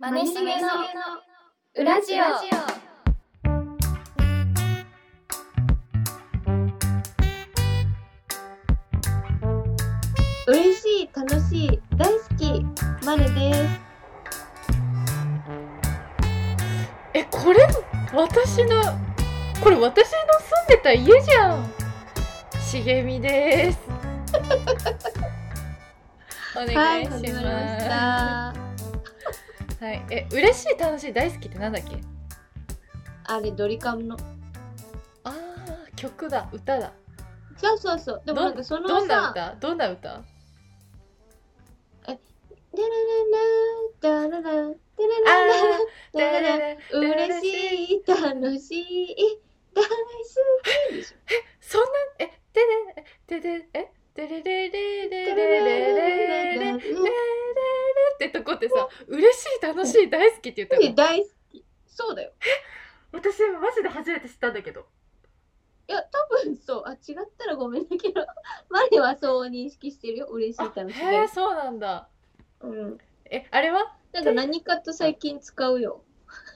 マネしげの裏ジオ。嬉しい、楽しい、大好き、まるです。えこれ私のこれ私の住んでた家じゃん茂みです お願はいい、します、始まりました。はいえ嬉しい楽しい大好きってなんだっけ？あれ、ドリカムの。あー曲だ歌だそうそうそう。でもなんかそのどんなさ、歌？どんな歌？ダラララ、ダララ、ダララあダララ、ー嬉しい、楽しい、大好きでしょ。そんなえてでてでえ？てれれれれれれれれれれってとこってさ嬉しい楽しい大好きって言ったの大好き。そうだよえ。私マジで初めて知ったんだけどいや、多分そう。あ、違ったらごめんだけど、マリはそう認識してるよ。嬉しい、楽しい。へえそうなんだうん。えあれはなんか何かと最近使うよ。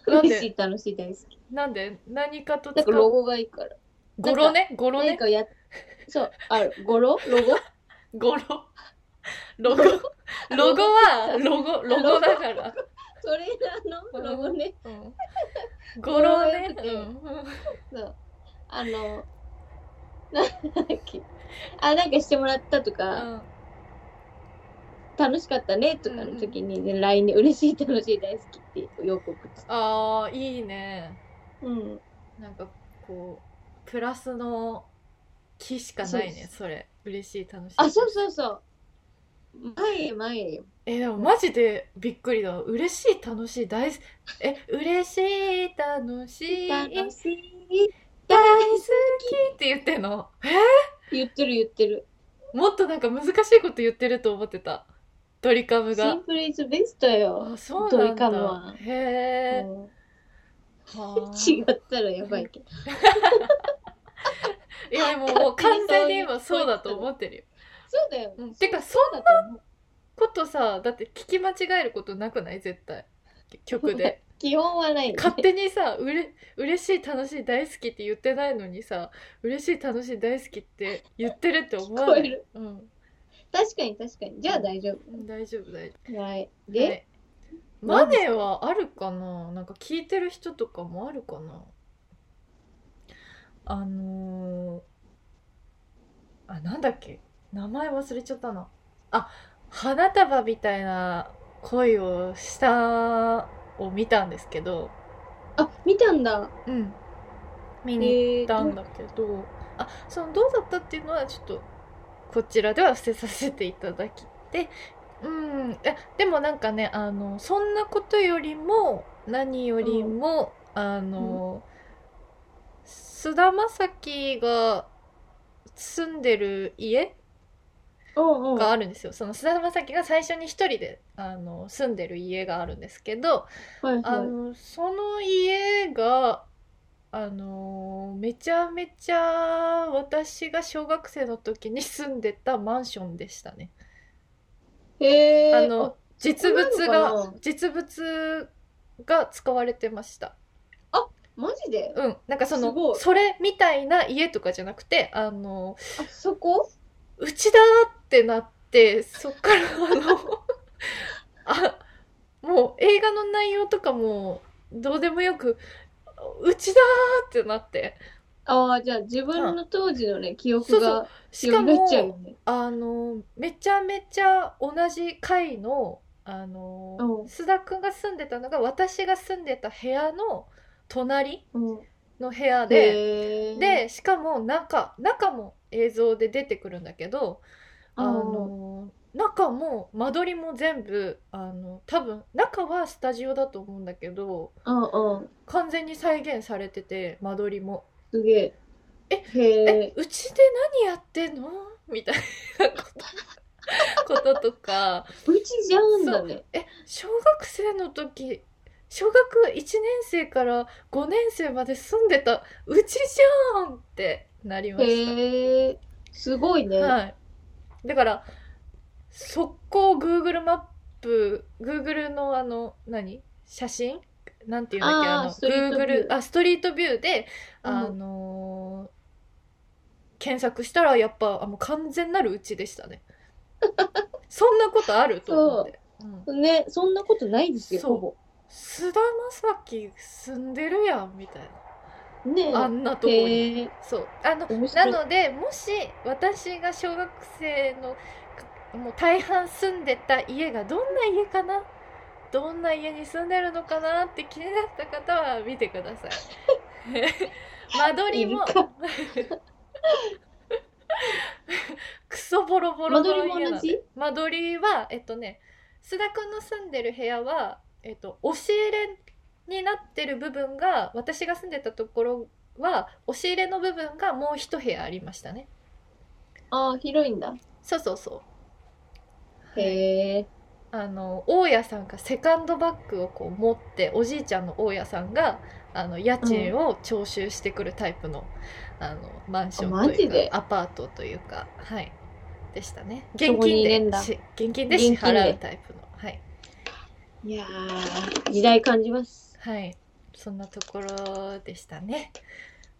嬉しい、楽しい、大好き。なんで何かと使うなんかロゴがいいから。語呂ね？語呂ね？何かや、そう、ある。語呂ロゴ？語呂ロゴ？ロ？ゴはロゴ？ロゴだから、トレーナーの？ロゴね？うん、語呂ね？うん。そう。あの、なんだっけ？あ、なんかしてもらったとか、うん。楽しかったねとかの時に、ね LINE で嬉しい、楽しい、大好きってよく送ってた。あーいいね。うん。なんかこうプラスの気しかないねそそれ。嬉しい楽しい。あ、そうそうそう。前へ前へよ。えでもマジでびっくりだ。嬉しい楽しい大え嬉しい楽しい。大好楽しい。きって言ってんの？え？言ってる言ってる。もっとなんか難しいこと言ってると思ってた。ドリカムが。シンプルイズベストよ。あそうドリなんだ。カムは。へえ、うん。はあ 違ったらやばいけど。いやでももう完全に今そうだと思ってるよ。そうだよ。うん。てかそうだと思うことさだって聞き間違えることなくない？絶対。曲で。基本はないね。勝手にさうれ嬉しい楽しい大好きって言ってないのにさ嬉しい楽しい大好きって言ってるって思わない？うん。確かに確かに。じゃあ大丈うん大丈夫大丈夫。はい。夫で、はい。マネはあるかな？なんか聞いてる人とかもあるかな？あのー、あなんだっけ？名前忘れちゃったな。あ花束みたいな恋をしたを見たんですけど。あ、見たんだ。うん。見に行ったんだけど、あそのどうだったっていうのはちょっとこちらでは伏せさせていただきて。うん。でもなんかねあのそんなことよりも何よりも、あの菅田将暉が住んでる家うんうん。があるんですよ、その菅田将暉が最初に一人であの住んでる家があるんですけど、はいあはい。のその家があのめちゃめちゃ私が小学生の時に住んでたマンションでしたね。へえ。あの実物がな実物が使われてました。マジで？うん、なんかそのそれみたいな家とかじゃなくてあのあ、そこ？うちだってなってそっからあの あもう映画の内容とかもどうでもよくうちだーってなって。ああ、じゃあ自分の当時のね、記憶そうがしかもね。あのめちゃめちゃ同じ階のあのうん。須田くんが住んでたのが私が住んでた部屋の隣うん。の部屋で。へえ。でしかも中中も映像で出てくるんだけどあうんの中も間取りも全部あの多分中はスタジオだと思うんだけどうんうん。完全に再現されてて間取りもすげえ。ええ。うちで何やってんの？みたいなことこととかうちじゃんだね。え小学生の時小学1年生から5年生まで住んでた。うちじゃんってなりました。へえ。すごいね。はい。だから、速攻 Google マップ、Google のあの、何？写真？なんていうんだっけ？あーストリートビュー。Google あストリートビューで、うん。あのー検索したらやっぱあもう完全なるうちでしたね。そんなことあると思って、うん、ね、そんなことないですよ、そう。ほぼ。菅田将暉住んでるやんみたいねなあんなとこに。そう。あのない。のでもし私が小学生のかもう大半住んでた家がどんな家かな？どんな家に住んでるのかなって気になった方は見てください。間取りも。クソボロボロの間取りも家なんで同じ？間取りはえっとね須田くんの住んでる部屋は、えっと、押し入れになってる部分が私が住んでたところは押し入れの部分がもう一部屋ありましたね。ああ、広いんだ。そうそうそう。へえ。あの大家さんがセカンドバッグをこう持っておじいちゃんの大家さんがあの家賃を徴収してくるタイプの,、あのマンションというかアパートというかはい。でしたね。現金でし現金で支払うタイプの。はいいやー、時代感じます。はい。そんなところでしたね。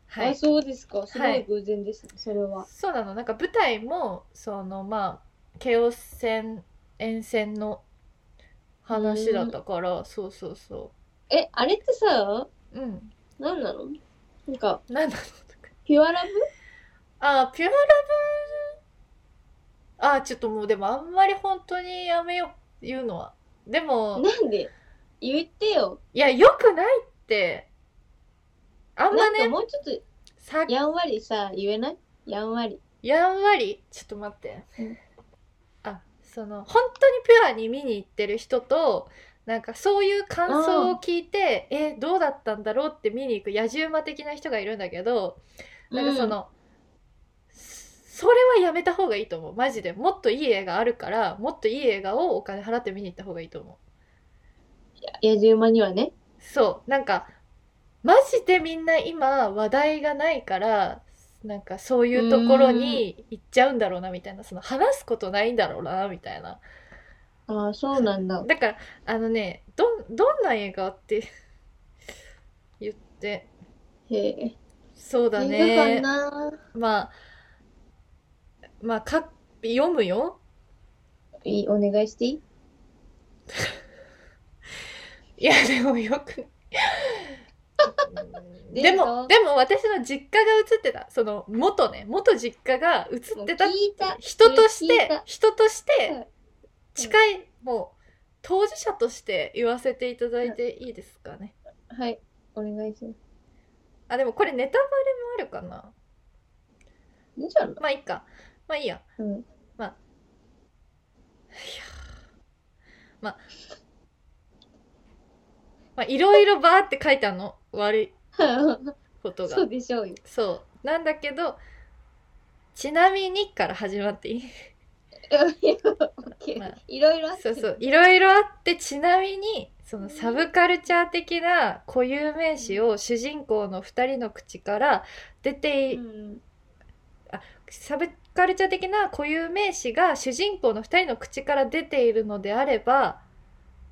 はあ、いそうですか。すごはいい偶然ですね、それは。そうなの。なんか舞台もそのまあ京王線沿線の話だったからそうそうそえ、あれってさ、ううん。なんなの？なんか、なんだろうピュアラあ、ピュアラブ？あ、ちょっともうでもあんまり本当にやめよう、言うのは。でもブ、なんで？言ってよ。いや、良くないって。あんまね、もうちょっと、さ、やんわりさ、言えない？やんわり。やんわり、ちょっと待ってうん。あ、その、本当にピュアに見に行ってる人と、なんかそういう感想を聞いて、え、どうだったんだろうって見に行く野獣馬的な人がいるんだけど、なんかその、それはやめた方がいいと思う。マジで。もっといい映画あるから、もっといい映画をお金払って見に行った方がいいと思う。うん、野じ馬にはね。そう。なんか、マジでみんな今話題がないから、なんかそういうところに行っちゃうんだろうなみたいな、その話すことないんだろうなみたいな。ああ、そうなんだ。だから、あのね、どん、どんな映画って 言って、へえ。そうだねまあ、まあ、か、読むよ。いい、お願いしていい？いや、でもよく。でも、ぞでも私の実家が映ってた。その、元ね、元実家が映ってたもう聞いた人とし聞いてた、人としうんて、近い、もう、当事者として言わせていただいていいですかね。はい、お願いします。あ、でもこれネタバレもあるかな。いいじゃん。まあいいか。まあいいや。うん。いやまあ、まあいろいろバーって書いてあるの？悪いことがそう。でしょうよ。そう。なんだけど、ちなみにから始まっていい？オッまあいろいろあってそうそう。いろいろあって、ちなみに、そのサブカルチャー的な固有名詞を主人公の二人の口から出てい、うんサブカルチャー的な固有名詞が主人公の二人の口から出ているのであれば、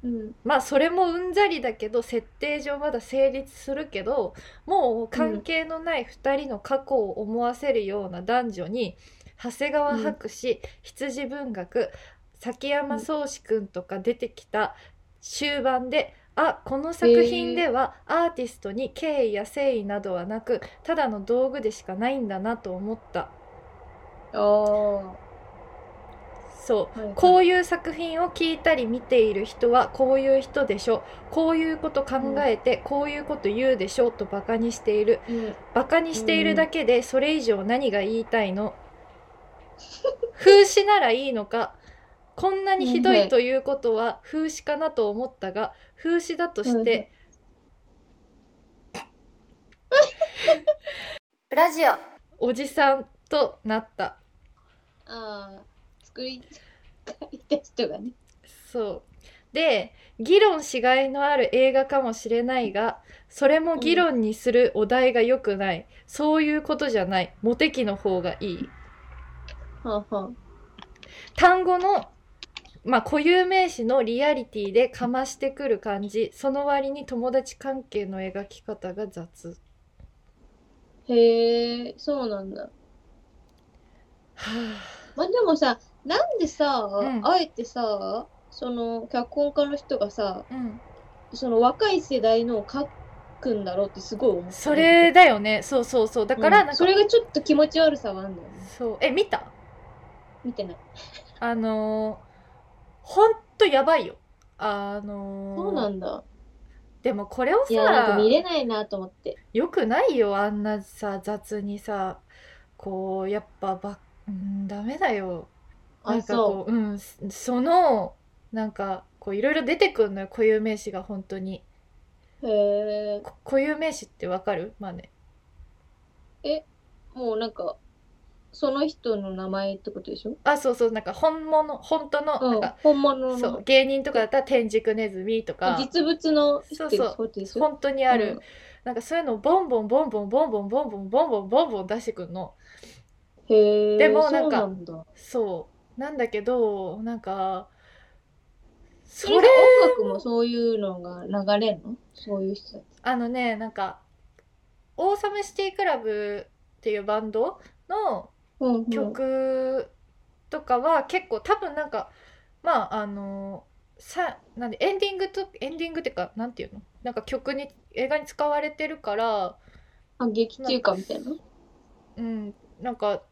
うん。まあそれもうんざりだけど設定上まだ成立するけどもう関係のない2人の過去を思わせるような男女に長谷川博士、羊文学崎山宗志くんとか出てきた終盤であこの作品ではアーティストに敬意や誠意などはなくただの道具でしかないんだなと思ったああそうはいはいこういう作品を聞いたり見ている人はこういう人でしょこういうこと考えてこういうこと言うでしょとバカにしている。うん。バカにしているだけでそれ以上何が言いたいの？風刺ならいいのか？こんなにひどいということは風刺かなと思ったが風刺だとして ラジオ。おじさんとなったああ作りた人がね。そう。で議論しがいのある映画かもしれないがそれも議論にするお題が良くない、そういうことじゃない。モテ期の方がいい。はあは単語のまあ固有名詞のリアリティでかましてくる感じ。その割に友達関係の描き方が雑。へえ、そうなんだ。はあまあでもさ、なんでさ、うんあえてさ、その脚本家の人がさ、うんその若い世代のを書くんだろうってすごい思った。それだよねそうそうそうだからなんんそれがちょっと気持ち悪さはあるんだよね。そうえ見た？見てない。あのー、ほんとやばいよあのーそうなんだ。でもこれをいや、なんかさ見れないなと思って。よくないよあんなさ雑にさこうやっぱばうんダメだよなあ、んかそこううんそそのなんかこういろいろ出てくるのよ固有名詞が本当にう。へえ。こ固有名詞ってわかる？まあねもうなんか、その人の名前ってことでしょ？あそうそうなんか本物本当のうんなんか、。本物のそう。芸人とかだったら天竺ネズミとか実物の人ってそうそうことでしょ？本当にある、うんなんかそういうのをボンボンボンボンボンボンボンボンボンボンボンボン出してくるの。でもなんかそうなんだ。けどなんかそそれれ音楽もそういうのが流れんの？そういう人。あのねなんかオーサムシティクラブっていうバンドの曲とかは結構多分なんかまああのさなんでエンディングとエンディングっていうかなんていうの？なんか曲に映画に使われてるからあ、劇中歌みたいな？うんなんか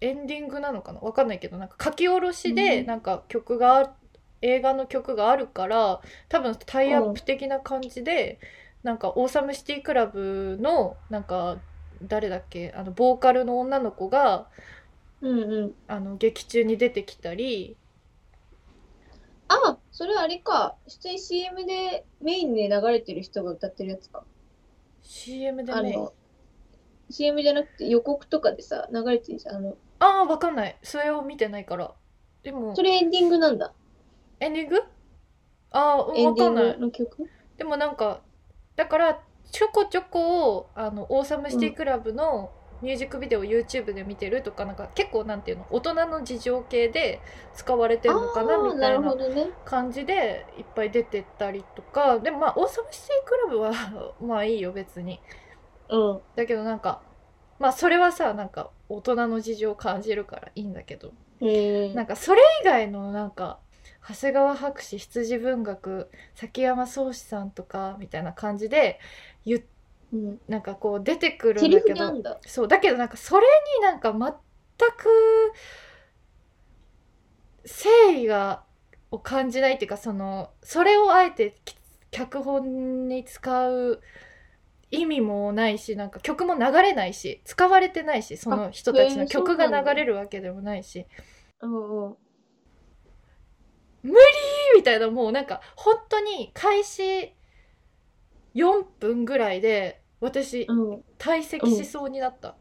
エンディングなのかな？わかんないけどなんか書き下ろしでうんなんか曲があ映画の曲があるから多分タイアップ的な感じで、なんかオーサムシティクラブのなんか誰だっけ？あのボーカルの女の子がうんうん。あの劇中に出てきたりあ、それあれか。出演 CM でメインで流れてる人が歌ってるやつか。CM でねあの、CM じゃなくて予告とかでさ、流れてるじゃん。あの、ああーわかんない。それを見てないから。でもそれエンディングなんだ。エンディング？ああエンディンわかんない。グの曲？でもなんかだからちょこちょこあのオーサムシティクラブのミュージックビデオを YouTube で見てるとかなんか結構なんていうの？大人の事情系で使われてるのかなあーなみたいなるほどね。感じでいっぱい出てったりとか。でもまあオーサムシティクラブは まあいいよ別に。うん。だけどなんかまあそれはさなんか大人の事情を感じるからいいんだけどへえ。なんかそれ以外のなんか長谷川博士羊文学崎山宗志さんとかみたいな感じで言っうん。なんかこう出てくるんだけど。そうだけどなんかそれになんか全く誠意がを感じないっていうかそのそれをあえてき脚本に使う意味もないしなんか曲も流れないし使われてないしその人たちの曲が流れるわけでもないしうんうん。みたいなもうなんか本当に開始4分ぐらいで私うん。退席しそうになった、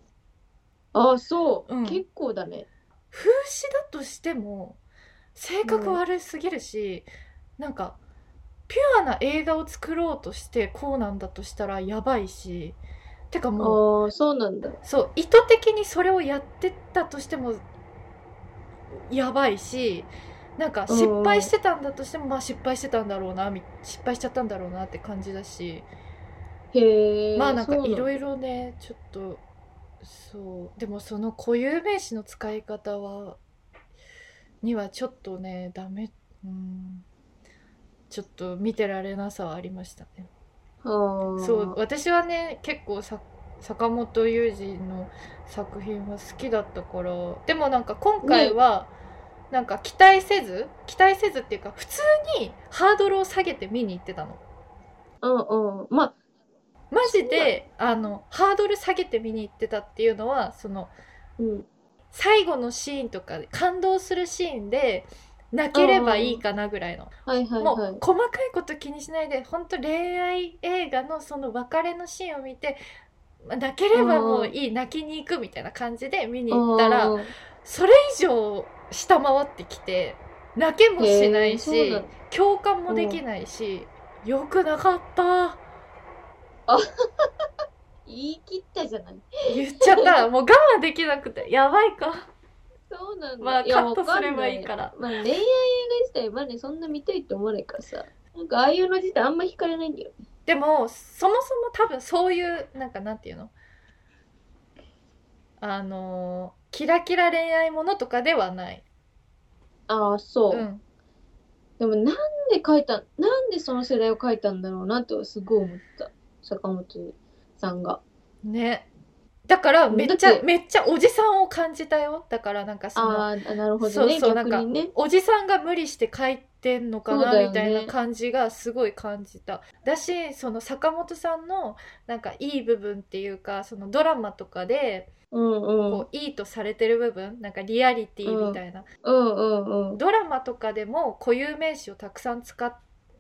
ああ、そう、うん結構だね。風刺だとしても性格悪すぎるし、なんかピュアな映画を作ろうとしてこうなんだとしたらやばいしてかもうそうなんだ。そう意図的にそれをやってたとしてもやばいしなんか失敗してたんだとしてもまあ失敗してたんだろうなみ失敗しちゃったんだろうなって感じだし。へえ。まあなんかいろいいろねちょっとそう。でもその固有名詞の使い方はにはちょっとねダメ。うんちょっと見てられなさはありましたねろ。そう私はね結構さ坂本雄二の作品は好きだったからでもなんか今回は、なんか期待せず期待せずっていうか普通にハードルを下げて見に行ってたのうんうん。まあ、マジであのハードル下げて見に行ってたっていうのはそのうん。最後のシーンとかで感動するシーンで泣ければいいかなぐらいの、はいはいもはい。う細かいこと気にしないで本当恋愛映画のその別れのシーンを見てまあ泣ければもういい泣きに行くみたいな感じで見に行ったらうん。それ以上下回ってきて泣けもしないし共感もできないしよくなかった。言い切ったじゃない。言っちゃった。もう我慢できなくて。やばいかそそうなんだ。まあカットすればいいからまあ恋愛映画自体まだそんな見たいって思わないからさ。なんかああいうの自体あんま惹かれないんだよ。でもそもそも多分そういうなんかなんていうの？あのキラキラ恋愛ものとかではない、ああ、そうう。ん、でもなんで書いた、なんでその世代を書いたんだろうなとすごい思った。坂本さんが。ねだからめっちゃめっちゃおじさんを感じたよだからなんかそのああ、なるほそうどね。そうなんか。おじさんが無理して書いてんのかな、ねみたいな感じがすごい感じただしその坂本さんのなんかいい部分っていうかそのドラマとかでうんうん。こういいとされてる部分なんかリアリティみたいな、うんうんうん。ドラマとかでも固有名詞をたくさん使っ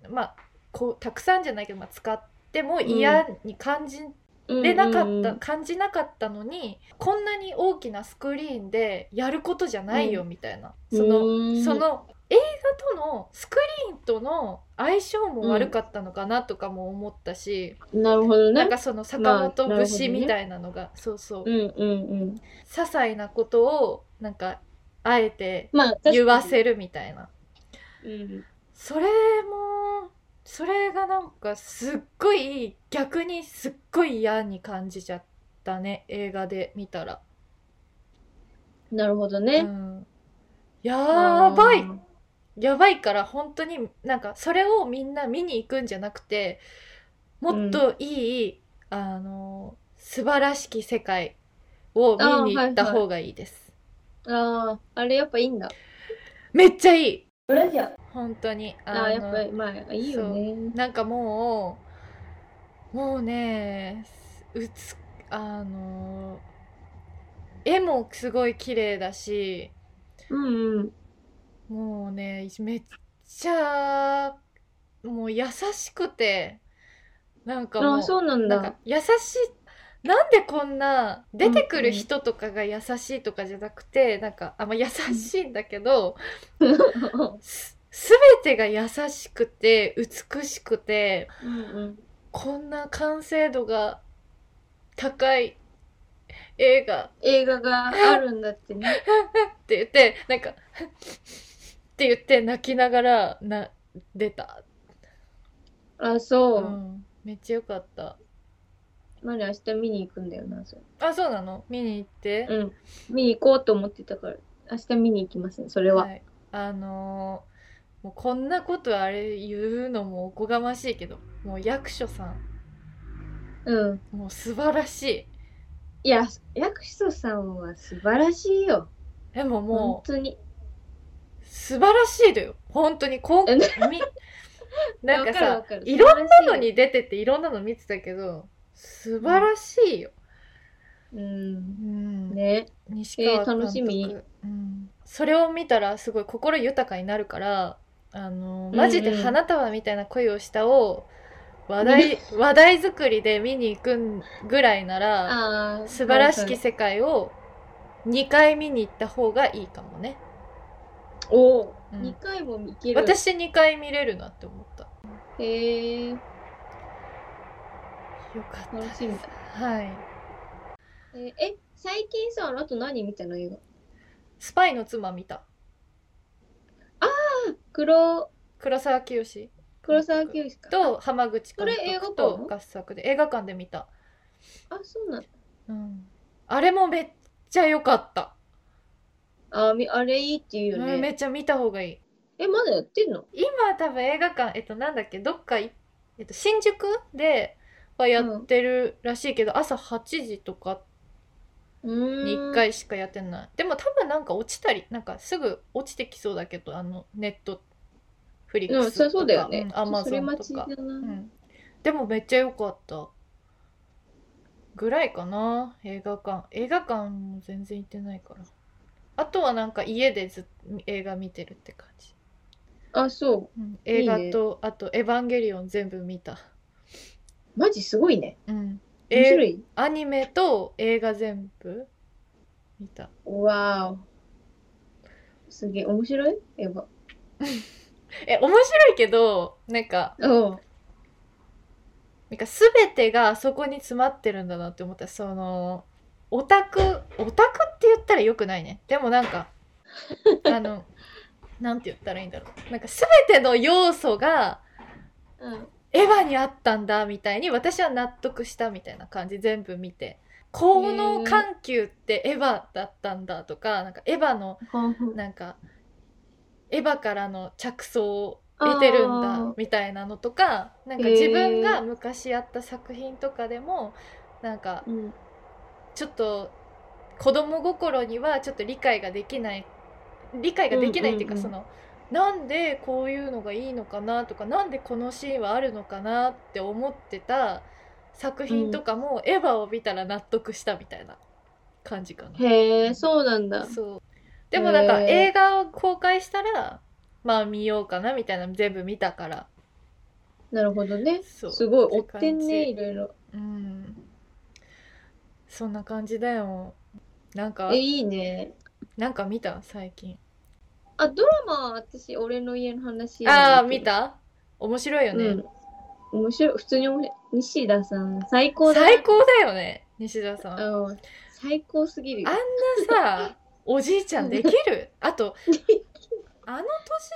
まあこうたくさんじゃないけど、まあ、使っても嫌に感じれなかった、うん。うん感じなかったのにこんなに大きなスクリーンでやることじゃないよ、うん。みたいな。うんそのうん。その映画とのスクリーンとの相性も悪かったのかなとかも思ったし、なるほどね。なんか。その坂本節みたいなのが、そうそう、うんうんうん。些細なことをなんかあえて言わせるみたいな。うん。それもそれがなんかすっごい逆にすっごい嫌に感じちゃったね映画で見たら、なるほどうね。ん、やばい。やばいから本当になんかそれをみんな見に行くんじゃなくてもっといい、あの素晴らしき世界を見に行った方がいいです、ああ、あれやっぱいいんだ。めっちゃいい。ラジオ。本当にああ、やっのぱり、まあ、いいよね。なんかもうもうねうつあの絵もすごい綺麗だしうんうん。もうねめっちゃもう優しくてなんかもうそうなんだ。優しいなんでこんな出てくる人とかが優しいとかじゃなくて、なんかあ、まあ、優しいんだけど、す全てが優しくて美しくてうんうん。こんな完成度が高い映画映画があるんだってね。って言ってなんか って言って泣きながらな出た、あ、そうう。ん、めっちゃよかったまだ明日見に行くんだよな、それ。あそうなの？見に行って、うん。見に行こうと思ってたから、明日見に行きますね、それは。はい、あのーもうこんなことあれ言うのもおこがましいけどもう役所さん。うん。もう素晴らしい。いや、役所さんは素晴らしいよ。でも本もう当に。素晴らしいだよ。本当に。こうえねみ なんかさいろんなのに出てていろんなの見てたけど素晴らしいよ、うん。うん。ね。西川えー楽しみ。うん、それを見たらすごい心豊かになるからあのマジでうんうん花束みたいな恋をしたを話題話題作りで見に行くんぐらいなら。素晴らしき世界を2回見に行った方がいいかもね、おお、うん2回も行ける。私2回見れるなって思ったへえ。よかった楽しみだ。はいえーえ、最近さ、あなた何見たの映画スパイの妻見た黒、黒沢清黒沢清か。と浜口監それ映画督館と合作で映画館で見たあ、そうなんだ。うんあれもめっちゃ良かった、あみ、あれいいって言うようんめね。っちゃ見た方がいいえ、まだやってんの？今多分映画館えっとなんだっけ？どっかい、えっと、新宿ではやってるらしいけど、朝8時とかうーん。に1回しかやってない、でも多分なんか落ちたりなんかすぐ落ちてきそうだけどあのネットフリッうん、クスとか。うだよね。アマゾンとか。うん、でもめっちゃ良かった。ぐらいかな映画館。映画館も全然行ってないから。あとはなんか家でず映画見てるって感じ、あ、そう。ん、映画いいね。とあと「エヴァンゲリオン」全部見た、う。マジすごいね。うん、え面白い？アニメと映画全部見たわーお。すげえ、面白い？エヴァ。え面白いけどなんかうん。なんか全てがそこに詰まってるんだなって思ったそのオタクオタクって言ったらよくないねでもなんか あのなんて言ったらいいんだろうなんか全ての要素がうん。エヴァにあったんだみたいに私は納得したみたいな感じ全部見て。効能緩急ってエヴァだったんだとかなんかエヴァのなんかエヴァからの着想を得てるんあだー。みたいなのとかなんか自分が昔やった作品とかでもなんかうん。ちょっと子供心にはちょっと理解ができない理解ができないっていうか、うんうんうん。そのなんでこういうのがいいのかなとかなんでこのシーンはあるのかなって思ってた作品とかも、エヴァを見たら納得したみたいな感じかな。へえ、そうなんだ。そうでもなんか映画を公開したらまあ見ようかなみたいなの全部見たからなるほどね。そうすごい、追ってんね、いろいろ。うんそんな感じだよなんかえ、いいね。なんか見た？最近あ、ドラマは私、俺の家の話ああ見た？面白いよね、うん。面白い。普通に面白い。西田さん、最高だな。最高だよね西田さんあんうん。最高すぎるよ。なさ おじいちゃんできる？あとあの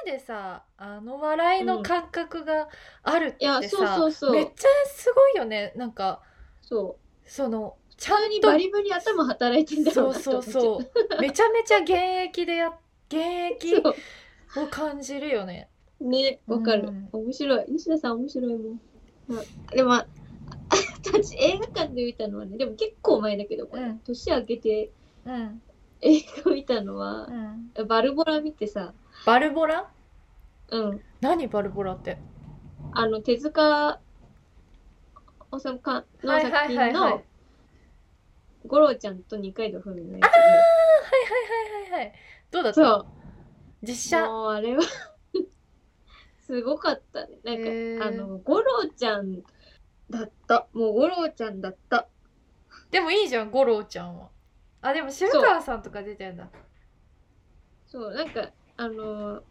年でさあの笑いの感覚があるっていや、さ、そうそうそう。めっちゃすごいよねなんかそう。そのち普ゃんとバリバリ頭働いてんだろそううなってそう思っちゃそうめちゃめちゃ現役でや現役を感じるよね。ね、わかる。うん。面白い。西田さん面白いもん。まあ、でも、あ 私映画館で見たのはね、でも結構前だけど、これ。うん。年明けてうん。映画見たのはう、ん。バルボラ見てさ、バルボラ？うん。何バルボラって？あの、手塚治虫かのはい作品はいはい。はいの、五郎ちゃんと二階堂ふみのやはいはいはいはいどうだっそう。実写？もうあれは すごかったね。なんへーか、あの、五郎ちゃんだった。もう五郎ちゃんだった。でもいいじゃん五郎ちゃんはあでも渋川さんとか出てんだそう、なんか、あのー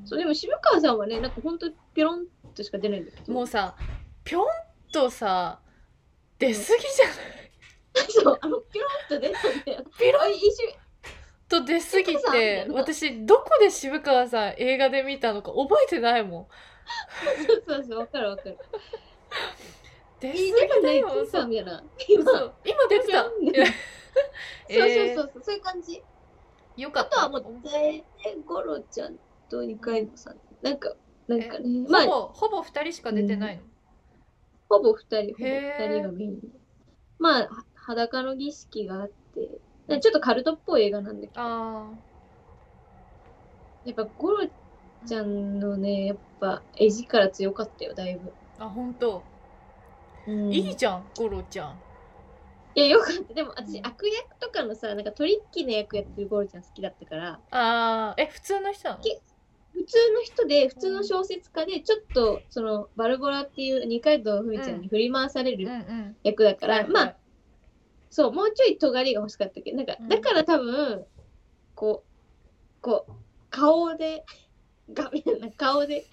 うんそう、でも渋川さんはね、なんかほんとピロンとしか出ないんだけど。もうさぴょんとさ出すぎじゃない？そう、あの、ピロンと出たんだよ。ピロン？あ一瞬、と出すぎて私どこで渋川さん映画で見たのか覚えてないもん。そうそうそう、わかるわかる。出すぎよ今出てた。そうそうそうそう、そういう感じ。よかった。あとはもう、大体五郎ちゃんと二階堂さん。なんか、なんかね、ままあ、あほぼ2人しか出てないの、ほぼ二人、ほぼ二人がメイン。で。まあ、は裸の儀式があって、ちょっとカルトっぽい映画なんだけど、あやっぱゴロちゃんのね、やっぱ絵力強かったよ、だいぶ。ーあ本当、うん。いいじゃん五郎ちゃん。いや、よかった。でも私、うん悪役とかのさ、なんかトリッキーな役やってるゴロちゃん好きだったから、あー。え普通の人なの？け普通の人で、普通の小説家で、ちょっと、その、バルボラっていう二階堂ふみちゃんに振り回されるん役だから、まあ、そう、もうちょい尖りが欲しかったけ？ど、なんかう、ん。だから多分、こう、こう、顔で、画面、なんか顔で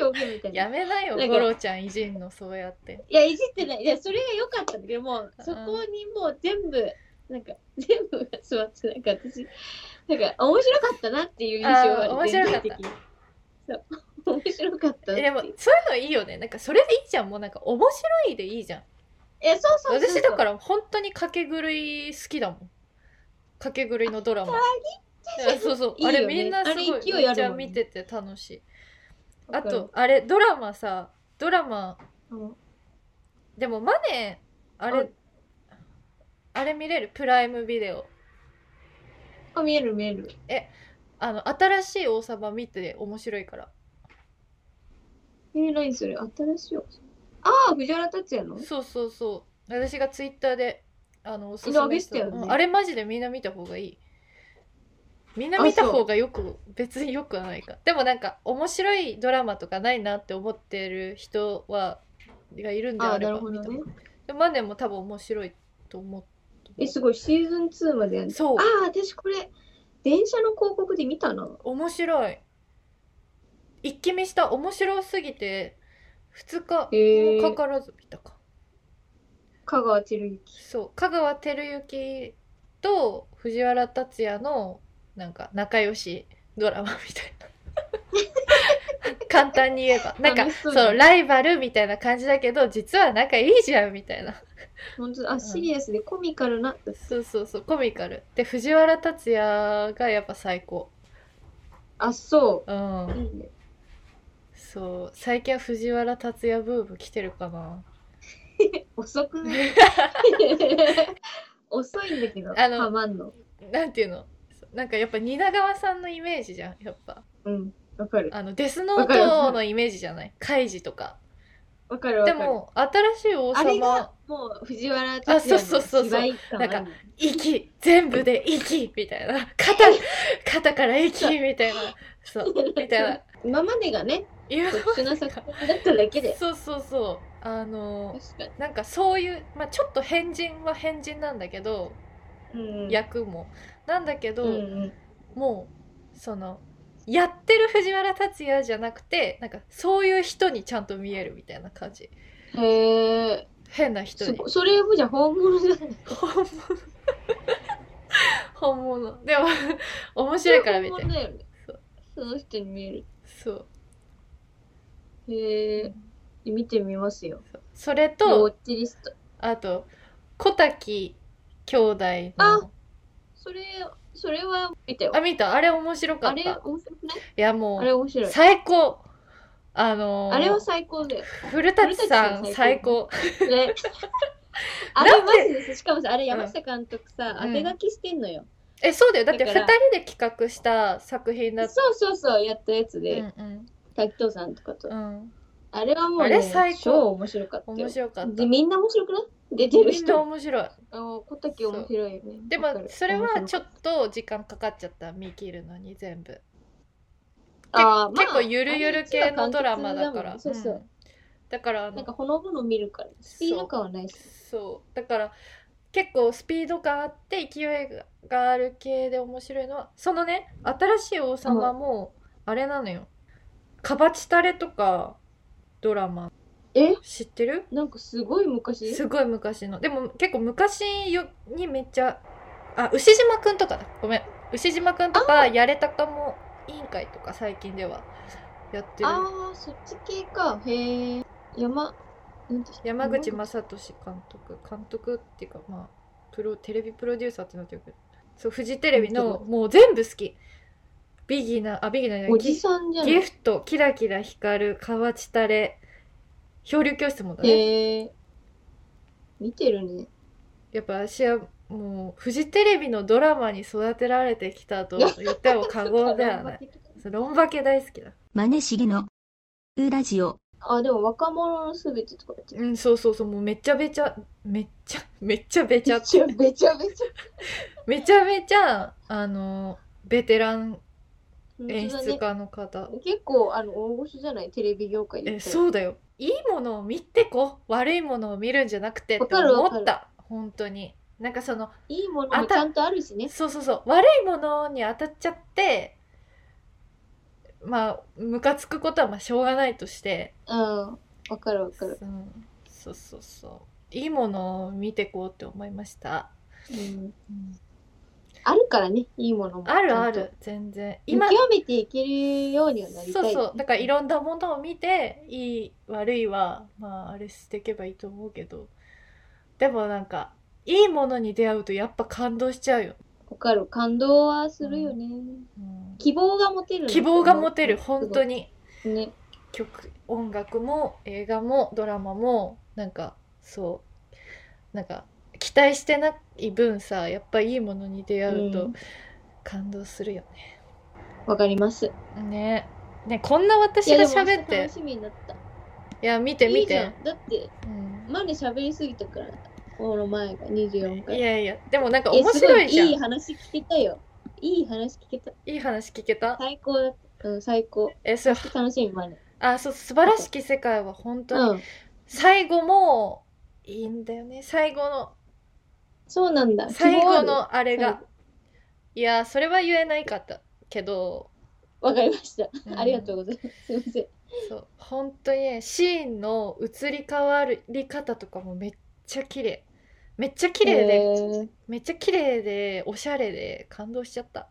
表現みたいな。やめなよなんか五郎ちゃんいじんのそうやって。いや、いじってない。いや、それが良かったんだけど、もう、そこにもう全部、なんか、全部が座って、なんか私、なんか、面白かったなっていう印象は面白かった。全体的に。そう。面白かったでもそういうのいいよね。なんかそれでいいじゃん。もうなんか面白いでいいじゃんいや、そうそう。私だから本当に掛け狂い好きだもん。掛け狂いのドラマ。そうそう。あれみんなすごいいね。めっちゃ見てて楽しい。あと、あれドラマさドラマうん。でもマネーあれ、うんあれ見れる？プライムビデオ。あ、見える見える。あの新しい王様見て面白いから。えー、何それ？新しいよ。ああ、藤原竜也の？そうそうそう。私がツイッターであのおすすあめした。げてたよね。うん。あれマジでみんな見た方がいい。みんな見た方がよく別によくはないか。でもなんか面白いドラマとかないなって思ってる人はがいるんでああ、あれなるほどね。でマネも多分面白いと思うえ、すごい、シーズン2までやる。そう。ああ、私これ、電車の広告で見たな。面白い。一気見した。面白すぎて2日かからず見たか。香川照之。そう。香川照之と藤原竜也のなんか仲良しドラマみたいな。簡単に言えば。なんかそそううライバルみたいな感じだけど実は仲いいじゃんみたいな。本当あ、シリアスでコミカルな。そうそうそうコミカル。で藤原竜也がやっぱ最高。あ、そう。ん。う。いいね。そう。最近は藤原竜也ブーム来てるかな？遅くない？遅いんだけど、あのハマんの。なんていうの？なんかやっぱ蜷川さんのイメージじゃんやっぱ。うん。わかる。あのデスノートのイメージじゃない？カイジとか。わかる。でも新しい王あれ様がもう藤原竜あそう也のそうそうそう。芝居感あるなん息全部で息みたいな。肩 肩から息みたいな。そう。みたいな。今までがね、今特殊な作品だっただけで。そうそうそうあの。なんかそういう、まあ、ちょっと変人は変人なんだけど、うん。役もなんだけど、うんうん。もうそのやってる藤原竜也じゃなくてなんかそういう人にちゃんと見えるみたいな感じへえ。変な人にそれもじゃあ本物じゃない。本物本物でも面白いから見て。その人に見える。そうへえ。見てみますよ。それウォとリスト。あと小滝兄弟あのそれ、それは見たよ。あ見た？あれ面白かあれった面白くない？いやもうあれ面白い。最高あのーあれは最高だよ。古舘さん古舘さ最ん最高高ね。あれマジです。しかもさ、あれ山下監督さ、うん当て書きしてんのよ。えそうだよだって2だから人で企画した作品だったそうそうそう、やったやつうで、んうん滝藤さんとかと。うん。あれはもう、あね、れ最高。超面白かったよ。面白かった。で、みんな面白くない？出てるみんな人。面白い。小滝面白いよね。でもそれはちょっと時間かかっちゃった。見切るのに全部。あーまあ結構ゆるゆる系のドラマだから。そうそう。うん。だからなんかほのぼの見るから、スピード感はないし。そう。だから結構スピード感あって勢いがある系で面白いのはそのね新しい王様もあれなのよカバチタレとかドラマ。え？知ってる？なんかすごい昔？すごい昔の。でも結構昔よにめっちゃあ牛島くんとかだ。ごめん。牛島くんとかやれたかも委員会とか最近ではやってる。ああ、そっち系か。へえ。山、山口正俊監督。監督っていうかまあプロテレビプロデューサーってなってるけど。そうフジテレビの本もう全部好きビギナーあビギナーじゃないおじさんじゃないギフトキラキラ光る河内タレ漂流教室もだねへえ。見てるね。やっぱ私はもうフジテレビのドラマに育てられてきたと言っても過言ではない ロンバケ大好きだマネしげのウラジオあ、でも若者のすべてとか。うんそうそうそうもうめちゃべちゃめっちゃめっちゃべちゃべちゃべちゃべちゃ。めちゃめちゃあのベテラン演出家の方、結構あの大御所じゃない？テレビ業界でえそうだよ。いいものを見てこ。悪いものを見るんじゃなくてって思った。本当に。なんかそのいいものもちゃんとあるしね。そうそうそう。悪いものに当たっちゃってまあムカつくことはまあしょうがないとして、うん。わかるわかる、う。ん、そうそうそう。いいものを見てこうって思いました、うん、うんあるからねいいものも。あるある全然。と見極めていけるようにはなりたい。そうそう。だからいろんなものを見ていい悪いはまああれしていけばいいと思うけど。でもなんかいいものに出会うとやっぱ感動しちゃうよ、わかる。感動はするよね、うん。希望が持てるな希望が持てる本当に。い。ね。曲音楽も映画もドラマもなんかそう。なんか期待してない分さやっぱいいものに出会うとうん。感動するよわかります。ね、ねねこんな私がいやでも喋って。楽しみになった。いや見て見いいじゃてん。だってうん。まで喋りすぎたからこの前が24い回。やいやでもなんかえ面白いじゃん。すごいいい話聞けたよ。いい話聞けた。いい話聞けた。最高だった。うん最高。えそう。楽しみまであそう素晴らしき世界は本当に、うん。最後もいいんだよね。最後のそうなんだ。最後のあれが。最後いやそれは言えないかったけど。わかりました、うん。ありがとうございます。すいません。そう。本当にねシーンの移り変わり方とかもめっちゃ綺麗。めっちゃ綺麗で、へー。めっちゃ綺麗でおしゃれで感動しちゃった。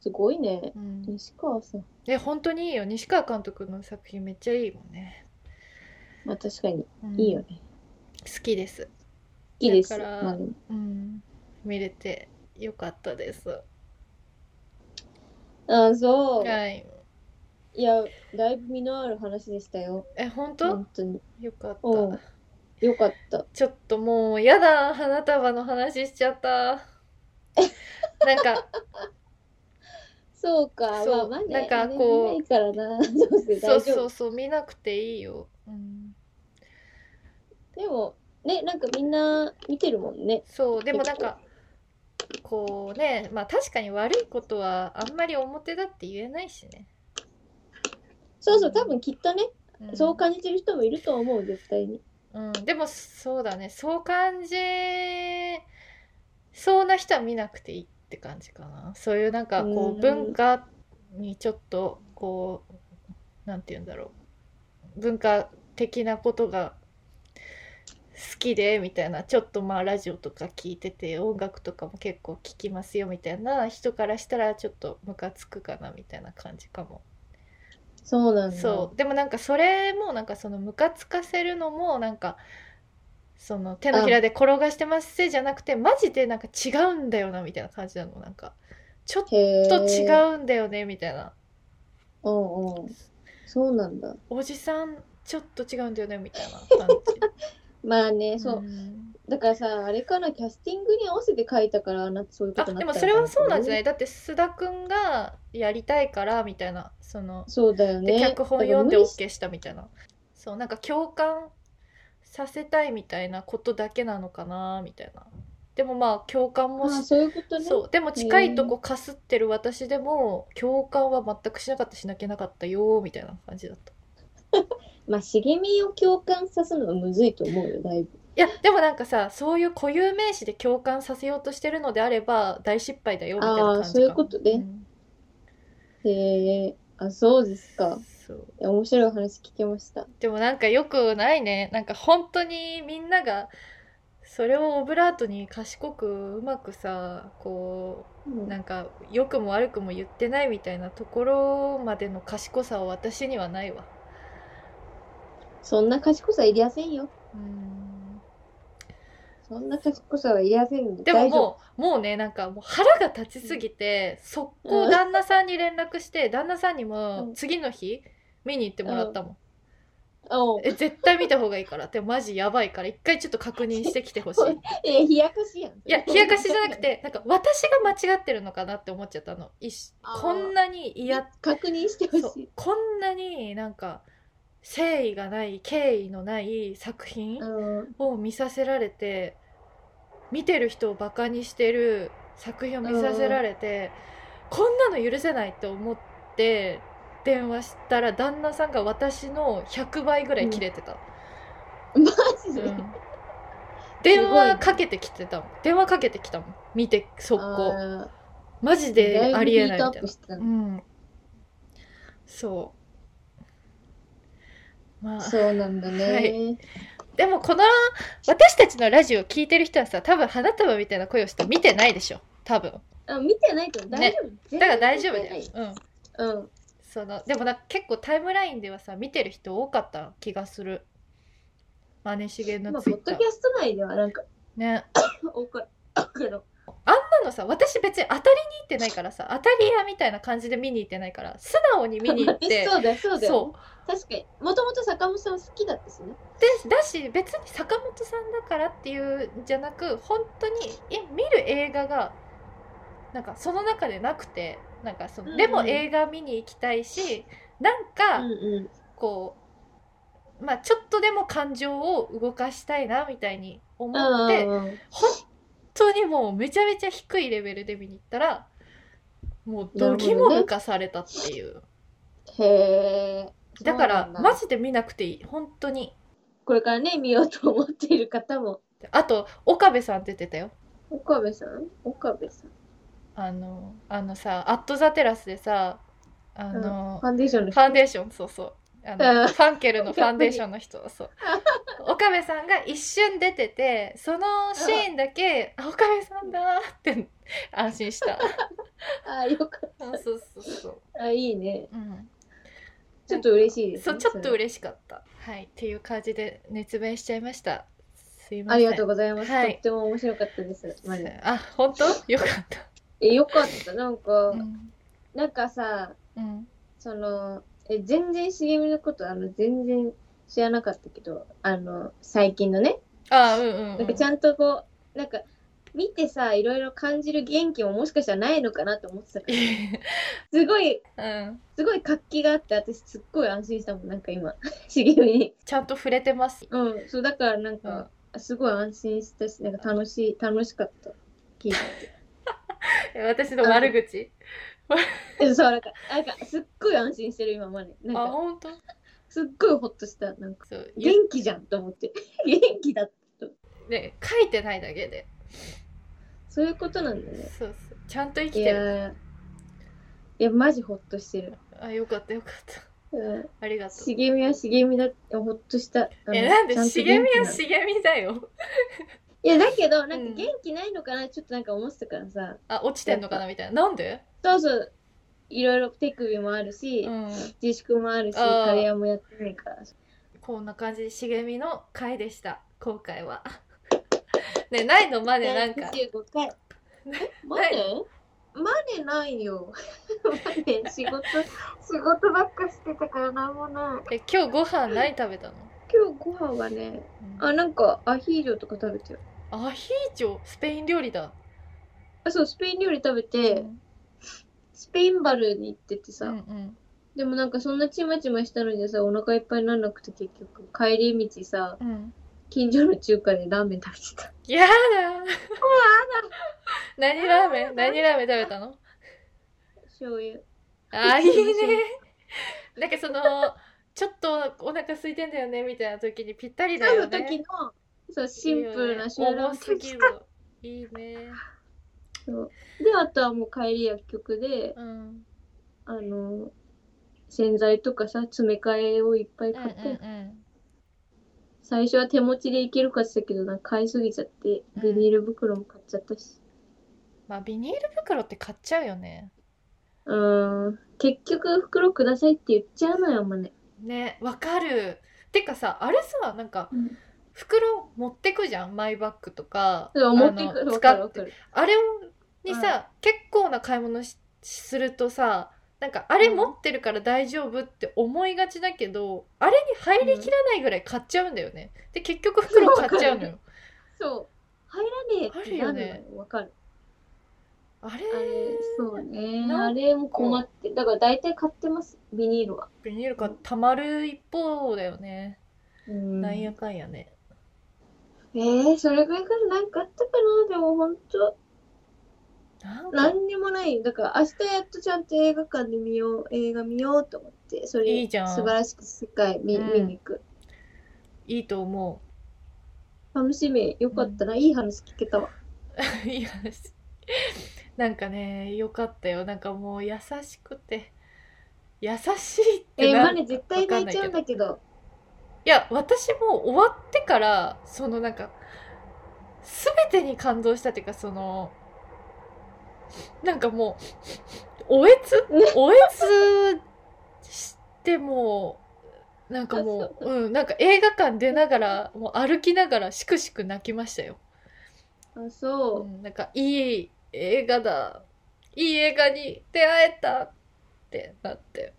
すごいね。うん、西川さん。え本当にいいよ。西川監督の作品めっちゃいいもんね、まあ確かに。うん。いいよね。好きです。好きです。だからうん見れてよかったですああ、そう。はいいや、だいぶ身のある話でしたよ。え本当？本当に。よかっうんたよかった。ちょっともうやだ花束の話しちゃった なんかそうか。そうまあ。なんかこうそ う。そうそう見なくていいよ、うん、でも、ね、なんかみんな見てるもんね。そうでもなんかこうねまあ確かに悪いことはあんまり表だって言えないしね、そうそう、多分きっとね、うん。そう感じてる人もいると思う、絶対に。うん、でもそうだね。そう感じそうな人は見なくていいって感じかな。そういうなんかこううん文化にちょっとこうなんて言うんだろう。文化的なことが好きでみたいなちょっとまあラジオとか聞いてて音楽とかも結構聞きますよみたいな人からしたらちょっとムカつくかなみたいな感じかも。そうなんだ。そうでもなんかそれもなんかそのムカつかせるのもなんかその手のひらで転がしてますせじゃなくてマジでなんか違うんだよなみたいな感じなのなんかちょっへと違う。うんだよねみたいなうんうん。そうなんだ。おじさんちょっと違うんだよねみたいな感 まあね、じそう。んだからさ、あれかな、キャスティングに合わせて書いたから、なそういうこあとになったでもそれはそうなんじゃない？いだって須田くんがやりたいからみたいなそのそうだよでね。脚本読んで OK したみたいな。そうなんか共感させたいみたいなことだけなのかなみたいな。でもまあ共感もそういうことね。そうでも近いとこかすってる私でも共感は全くしなかったしなきゃなかったよみたいな感じだった まあ、茂みを共感させるのはむずいと思うよ、だいぶ。いやでもなんかさそういう固有名詞で共感させようとしてるのであれば大失敗だよみたいな感じか。あーそういうことね。ん。へえ、あ、そうですか。そう。面白い話聞けました。でもなんかよくないね。なんか本当にみんながそれをオブラートに賢くうまくさこうん。うなんか良くも悪くも言ってないみたいなところまでの賢さは私にはないわそんな賢さいりやせんよ。うん。そんな賢さはいりやせんのでももうもうねなんかもう腹が立ちすぎて速攻旦那さんに連絡して旦那さんにもうん。次の日見に行ってもらったもん。え絶対見た方がいいから。でもマジやばいから一回ちょっと確認してきてほしい。え、冷やかしやん。いや冷やかしじゃなく。てなんか私が間違ってるのかなって思っちゃったの。いこんなに嫌確認してほしい。こんなになんか誠意がない敬意のない作品うん。を見させられて見てる人をバカにしてる作品を見させられてこんなの許せないって思って電話したら旦那さんが私の100倍ぐらい切れてた、マジで？うん。電話かけてきてたもん。電話かけてきたもん。見て速攻。あマジーでありえないみたいな。うん。そうまあ。そうなんだね。はい。でもこの私たちのラジオ聞いてる人はさ多分花束みたいな声をしたら見てないでしょ。多分。あ、見てないと大丈夫。だから大丈夫だよ。うん。うん。そのでもな結構タイムラインではさ見てる人多かった気がする。マネしげのまあ、ツイッター。ポッドキャスト内ではなんか、ね。多かったけど。あんなのさ私別に当たりに行ってないからさ当たり屋みたいな感じで見に行ってないから素直に見に行って そうだよ、そうだよ。そう確かに。もともと坂本さん好きだったしね。でだし別に坂本さんだからっていうんじゃなく本当にえ見る映画がなんかその中でなくてなんかその、うんうんでも映画見に行きたいしなんかうんうん。こう、まあちょっとでも感情を動かしたいなみたいに思って、うんうんうん本当にもうめちゃめちゃ低いレベルで見に行ったらもうドギモ抜かされたっていう、へえ。だからマジで見なくていい。本当に。これからね、見ようと思っている方も。あと岡部さん出てたよ。岡部さん？岡部さん。あのあのさ「アット・ザ・テラス」でさあの、ファンデーションのファンデーションそうそうあのうん。ファンケルのファンデーションの人。そう。岡部さんが一瞬出ててそのシーンだけ「あ岡部さんだ」って安心した。あよかっあそうそうそうた。あ、いいね。うん。ちょっと嬉しいです、ね。そうちょっと嬉しかった。はい。っていう感じで熱弁しちゃいました。すいません。ありがとうございます。はい。とっても面白かったです。マジであ本当？よかった。え、よかった。なんか、うん、なんかさ、うん、その、え、全然茂みのこと、あの、全然知らなかったけど、あの、最近のね、あうんうん、うん、なんかちゃんとこう、なんか、見てさ、いろいろ感じる元気ももしかしたらないのかなと思ってたから、すごい、うん、すごい活気があって、私すっごい安心したもん、なんか今、茂みに。ちゃんと触れてます。うん、そう、だからなんか、すごい安心したし、なんか楽しい、楽しかった。聞いて え私の悪口？て。そう、なんか、なんか、すっごい安心してる、今まで。なんか、あ本当？すっごいホッとした。なんか、そうゆ元気じゃんと思って。元気だった。ね書いてないだけでそういうことなんだね。そうそうちゃんと生きいてるやー、いや、マジホッとしてる。あよかったよかったうん。ありがとう茂みは茂みだってホッとした。あのえなんでちゃと茂みは茂みだよいや、だけど、なんか元気ないのかな、ちょっとなんか思ってたからさ。あ落ちてんのかなみたいななんで？そうそう。いろいろ手首もあるし、うん自粛もあるし、カレー屋もやってないから。こんな感じで茂みの回でした今回は ねないのまでなんか25回。マネマネないよ。マネ仕事、仕事ばっかしてたからなんもない。え今日ご飯何食べたの、今日ご飯はね、あ、なんかアヒージョとか食べてよ。アヒージョ？スペイン料理だあ、そう、スペイン料理食べて、うんスペインバルに行っててさ、うんうん。でもなんかそんなちまちましたのにさ、お腹いっぱいになんなくて結局、帰り道さ、うん。近所の中華でラーメン食べてた。やだ。何ラーメン？何ラーメン食べたの？醤油。あいいね。なんかそのちょっとお腹空いてんだよねみたいな時にぴったりだよね。時の、そう、シンプルな醤油重すぎるいいねそう。で、あとはもう帰り薬局で、うん。あの、洗剤とかさ、詰め替えをいっぱいうんうん買って、うん。最初は手持ちでいけるかってたけど、なんか買いすぎちゃって、うん。ビニール袋も買っちゃったし。まあビニール袋って買っちゃうよね。うーん、結局袋くださいって言っちゃうのよ、もうね。ねわかる。てかさあれさなんかうん袋持ってくじゃん？マイバッグとか持っていく。あのわか使って。あれをにさ、結構な買い物しするとさなんかあれ持ってるから大丈夫って思いがちだけど、あれに入りきらないぐらい買っちゃうんだよねで結局袋買っちゃうのよそう。入らねえってなる。わかる。あれあれ、そうね。あれも困って。だから大体買ってます、ビニールは。ビニールがたまる一方だよね、うんなんやかんやねえー、それぐらいからなんかあったかな？でもほんと、なんにもない。だから明日やっとちゃんと映画館で見よう、映画見ようと思って、それ、いいじゃん。素晴らしく世界見,、うん。見に行く。いいと思楽しみ。よかったな。いい話聞けたわ。う いい話。なんかねよかったよ。なんかもう優しくて。優しいってえー、なマネ絶対泣いちゃうんだけど。いや私も終わってからそのなんか全てに感動したっていうかそのなんかもうおえつ？おえつしてもうなんかもううんなんか映画館出ながらもう歩きながらしくしく泣きましたよ、あ、う。そん、なんかいい映画だ。いい映画に出会えたってなって、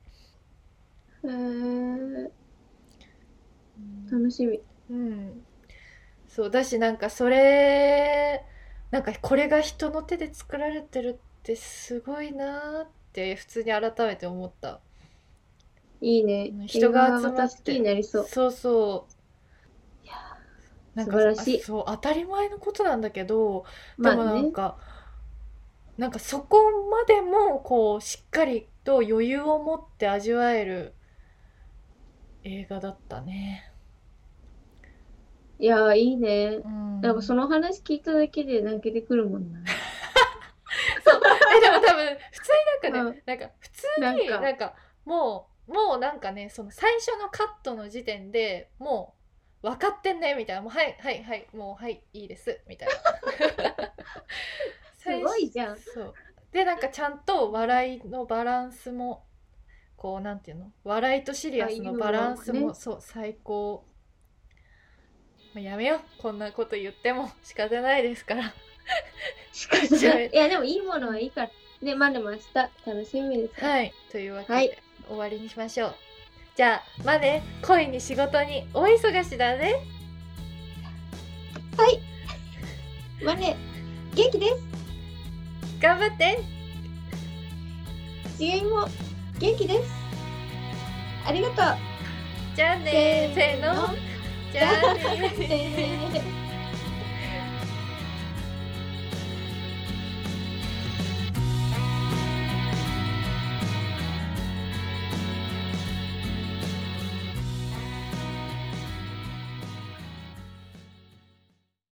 う。へー、楽しみ。うん、そうだしなんかそれなんかこれが人の手で作られてるってすごいなーって普通に改めて思ったいいねうん。人が集まってなりそう。そうそうなんか素晴らしいあそう当たり前のことなんだけどでもまあねなん。か、なんかそこまでもこうしっかりと余裕を持って味わえる映画だったね。いやー、いいね。うん、なんかその話聞いただけで泣けてくるもんな。えでも多分普通になんかね、うん。なんか普通になか。なんんかもうもうなんかねその最初のカットの時点でもう分かってんねみたいな。もうはいはいはいもうはいいいです。みたいな。すごいじゃん。そう。でなんかちゃんと笑いのバランスもこうなんていうの？笑いとシリアスのバランスもね。そう最高、まあ、やめよう。こんなこと言っても 仕方ないですから。い。や、でもいいものはいいから。ね、まあでも明日楽しみです。はい。というわけで、はい。終わりにしましょう。じゃあまあね恋に仕事に大忙しだね。まあね、元気です。頑張って。次元も元気です。ありがとう。じゃあねせーのじゃあね